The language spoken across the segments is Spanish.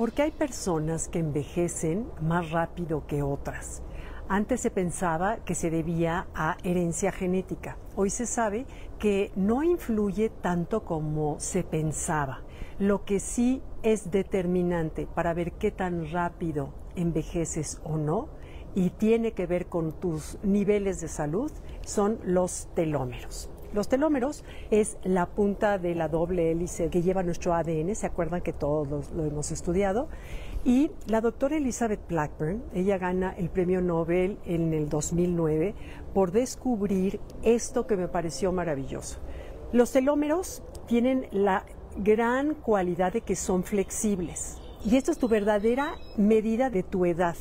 Porque hay personas que envejecen más rápido que otras. Antes se pensaba que se debía a herencia genética. Hoy se sabe que no influye tanto como se pensaba. Lo que sí es determinante para ver qué tan rápido envejeces o no y tiene que ver con tus niveles de salud son los telómeros. Los telómeros es la punta de la doble hélice que lleva nuestro ADN, se acuerdan que todos lo, hemos estudiado. Y la doctora Elizabeth Blackburn, ella gana el premio Nobel en el 2009 por descubrir esto que me pareció maravilloso. Los telómeros tienen la gran cualidad de que son flexibles. Y esto es tu verdadera medida de tu edad.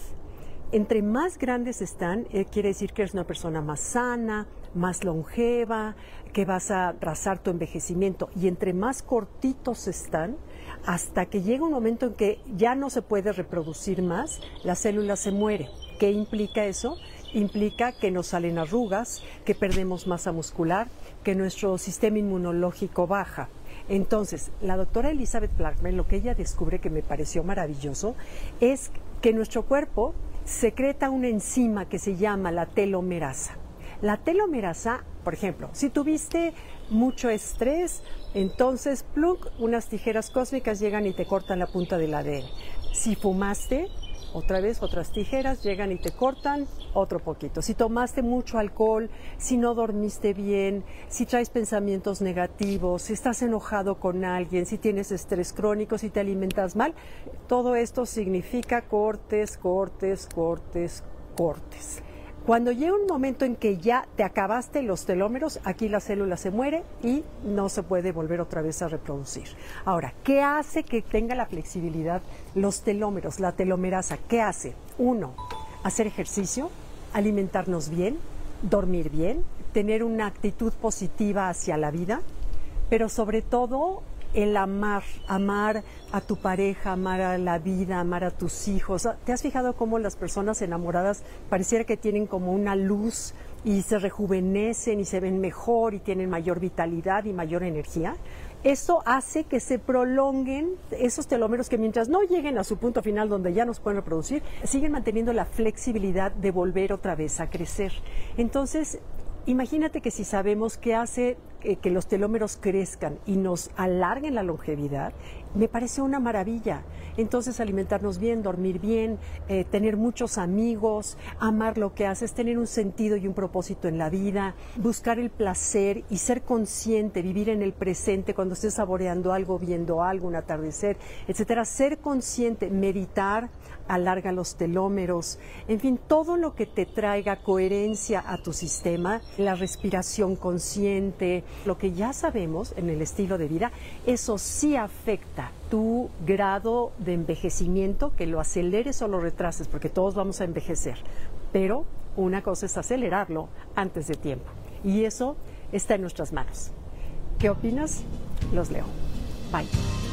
Entre más grandes están, eh, quiere decir que eres una persona más sana, más longeva, que vas a trazar tu envejecimiento. Y entre más cortitos están, hasta que llega un momento en que ya no se puede reproducir más, la célula se muere. ¿Qué implica eso? Implica que nos salen arrugas, que perdemos masa muscular, que nuestro sistema inmunológico baja. Entonces, la doctora Elizabeth Blackman, lo que ella descubre que me pareció maravilloso, es que nuestro cuerpo secreta una enzima que se llama la telomerasa. La telomerasa, por ejemplo, si tuviste mucho estrés, entonces, plunk, unas tijeras cósmicas llegan y te cortan la punta del ADN. Si fumaste, otra vez otras tijeras llegan y te cortan otro poquito. Si tomaste mucho alcohol, si no dormiste bien, si traes pensamientos negativos, si estás enojado con alguien, si tienes estrés crónico, si te alimentas mal, todo esto significa cortes, cortes, cortes, cortes. Cuando llega un momento en que ya te acabaste los telómeros, aquí la célula se muere y no se puede volver otra vez a reproducir. Ahora, ¿qué hace que tenga la flexibilidad los telómeros, la telomerasa? ¿Qué hace? Uno, hacer ejercicio, alimentarnos bien, dormir bien, tener una actitud positiva hacia la vida, pero sobre todo el amar, amar a tu pareja, amar a la vida, amar a tus hijos. ¿Te has fijado cómo las personas enamoradas pareciera que tienen como una luz y se rejuvenecen y se ven mejor y tienen mayor vitalidad y mayor energía? Eso hace que se prolonguen esos telómeros que mientras no lleguen a su punto final donde ya nos pueden reproducir, siguen manteniendo la flexibilidad de volver otra vez a crecer. Entonces, Imagínate que si sabemos qué hace eh, que los telómeros crezcan y nos alarguen la longevidad, me parece una maravilla. Entonces alimentarnos bien, dormir bien, eh, tener muchos amigos, amar lo que haces, tener un sentido y un propósito en la vida, buscar el placer y ser consciente, vivir en el presente cuando estés saboreando algo, viendo algo, un atardecer, etcétera. Ser consciente, meditar, alarga los telómeros, en fin, todo lo que te traiga coherencia a tu sistema, la respiración consciente, lo que ya sabemos en el estilo de vida, eso sí tu grado de envejecimiento, que lo aceleres o lo retrases, porque todos vamos a envejecer. Pero una cosa es acelerarlo antes de tiempo. Y eso está en nuestras manos. ¿Qué opinas? Los leo. Bye.